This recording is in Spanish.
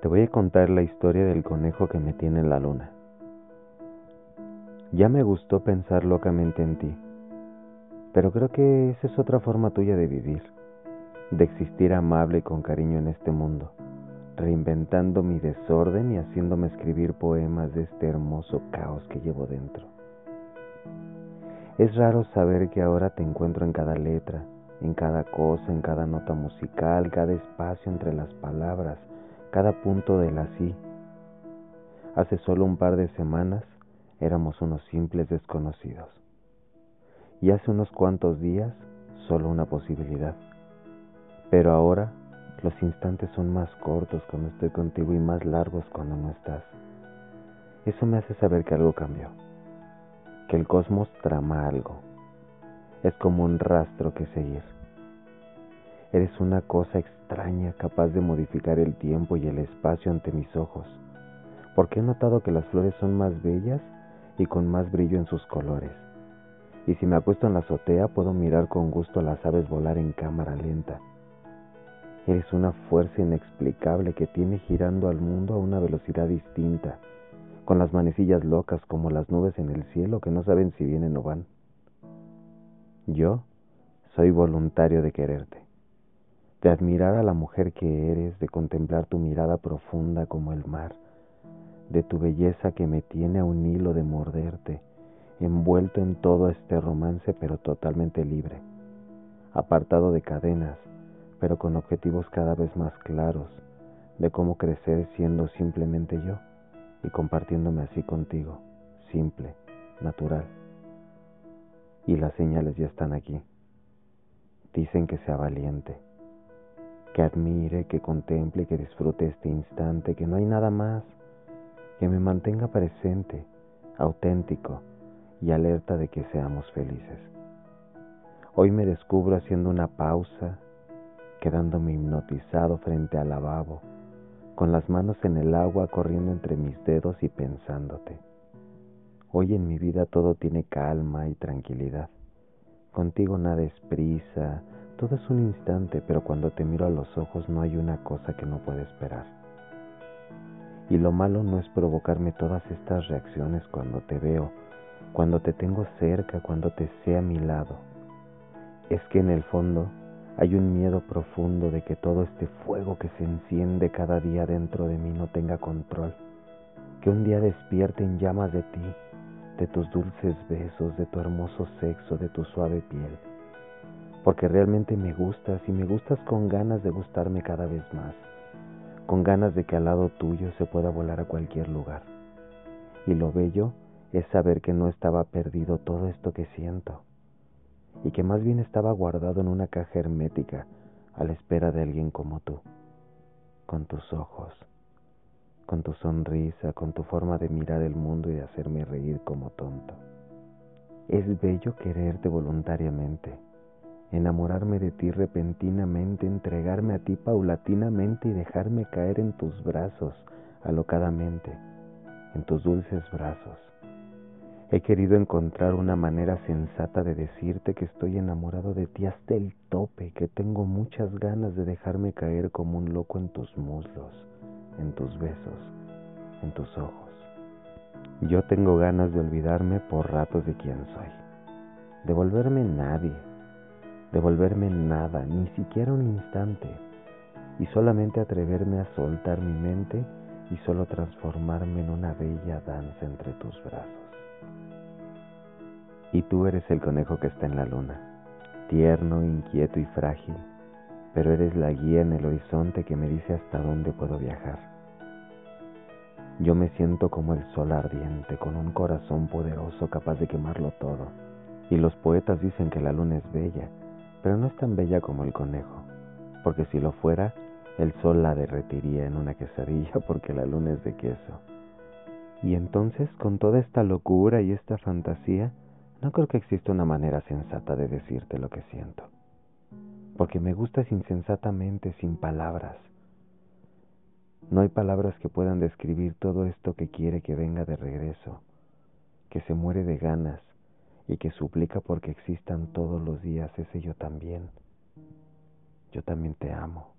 Te voy a contar la historia del conejo que me tiene en la luna. Ya me gustó pensar locamente en ti, pero creo que esa es otra forma tuya de vivir, de existir amable y con cariño en este mundo, reinventando mi desorden y haciéndome escribir poemas de este hermoso caos que llevo dentro. Es raro saber que ahora te encuentro en cada letra, en cada cosa, en cada nota musical, cada espacio entre las palabras, cada punto de la sí. Hace solo un par de semanas éramos unos simples desconocidos. Y hace unos cuantos días solo una posibilidad. Pero ahora los instantes son más cortos cuando estoy contigo y más largos cuando no estás. Eso me hace saber que algo cambió, que el cosmos trama algo. Es como un rastro que seguir. Eres una cosa extraña capaz de modificar el tiempo y el espacio ante mis ojos, porque he notado que las flores son más bellas y con más brillo en sus colores. Y si me acuesto en la azotea puedo mirar con gusto a las aves volar en cámara lenta. Eres una fuerza inexplicable que tiene girando al mundo a una velocidad distinta, con las manecillas locas como las nubes en el cielo que no saben si vienen o van. Yo soy voluntario de quererte de admirar a la mujer que eres, de contemplar tu mirada profunda como el mar, de tu belleza que me tiene a un hilo de morderte, envuelto en todo este romance pero totalmente libre, apartado de cadenas, pero con objetivos cada vez más claros de cómo crecer siendo simplemente yo y compartiéndome así contigo, simple, natural. Y las señales ya están aquí. Dicen que sea valiente que admire, que contemple, que disfrute este instante, que no hay nada más, que me mantenga presente, auténtico y alerta de que seamos felices. Hoy me descubro haciendo una pausa, quedándome hipnotizado frente al lavabo, con las manos en el agua corriendo entre mis dedos y pensándote. Hoy en mi vida todo tiene calma y tranquilidad. Contigo nada es prisa, todo es un instante, pero cuando te miro a los ojos no hay una cosa que no pueda esperar. Y lo malo no es provocarme todas estas reacciones cuando te veo, cuando te tengo cerca, cuando te sé a mi lado. Es que en el fondo hay un miedo profundo de que todo este fuego que se enciende cada día dentro de mí no tenga control, que un día despierte en llamas de ti, de tus dulces besos, de tu hermoso sexo, de tu suave piel porque realmente me gustas y me gustas con ganas de gustarme cada vez más, con ganas de que al lado tuyo se pueda volar a cualquier lugar. Y lo bello es saber que no estaba perdido todo esto que siento, y que más bien estaba guardado en una caja hermética a la espera de alguien como tú, con tus ojos, con tu sonrisa, con tu forma de mirar el mundo y de hacerme reír como tonto. Es bello quererte voluntariamente enamorarme de ti repentinamente, entregarme a ti paulatinamente y dejarme caer en tus brazos alocadamente, en tus dulces brazos. He querido encontrar una manera sensata de decirte que estoy enamorado de ti hasta el tope, que tengo muchas ganas de dejarme caer como un loco en tus muslos, en tus besos, en tus ojos. Yo tengo ganas de olvidarme por ratos de quién soy, de volverme nadie, devolverme nada, ni siquiera un instante, y solamente atreverme a soltar mi mente y solo transformarme en una bella danza entre tus brazos. Y tú eres el conejo que está en la luna, tierno, inquieto y frágil, pero eres la guía en el horizonte que me dice hasta dónde puedo viajar. Yo me siento como el sol ardiente, con un corazón poderoso capaz de quemarlo todo. Y los poetas dicen que la luna es bella, pero no es tan bella como el conejo, porque si lo fuera, el sol la derretiría en una quesadilla porque la luna es de queso. Y entonces, con toda esta locura y esta fantasía, no creo que exista una manera sensata de decirte lo que siento, porque me gustas insensatamente sin palabras. No hay palabras que puedan describir todo esto que quiere que venga de regreso, que se muere de ganas, y que suplica porque existan todos los días ese yo también. Yo también te amo.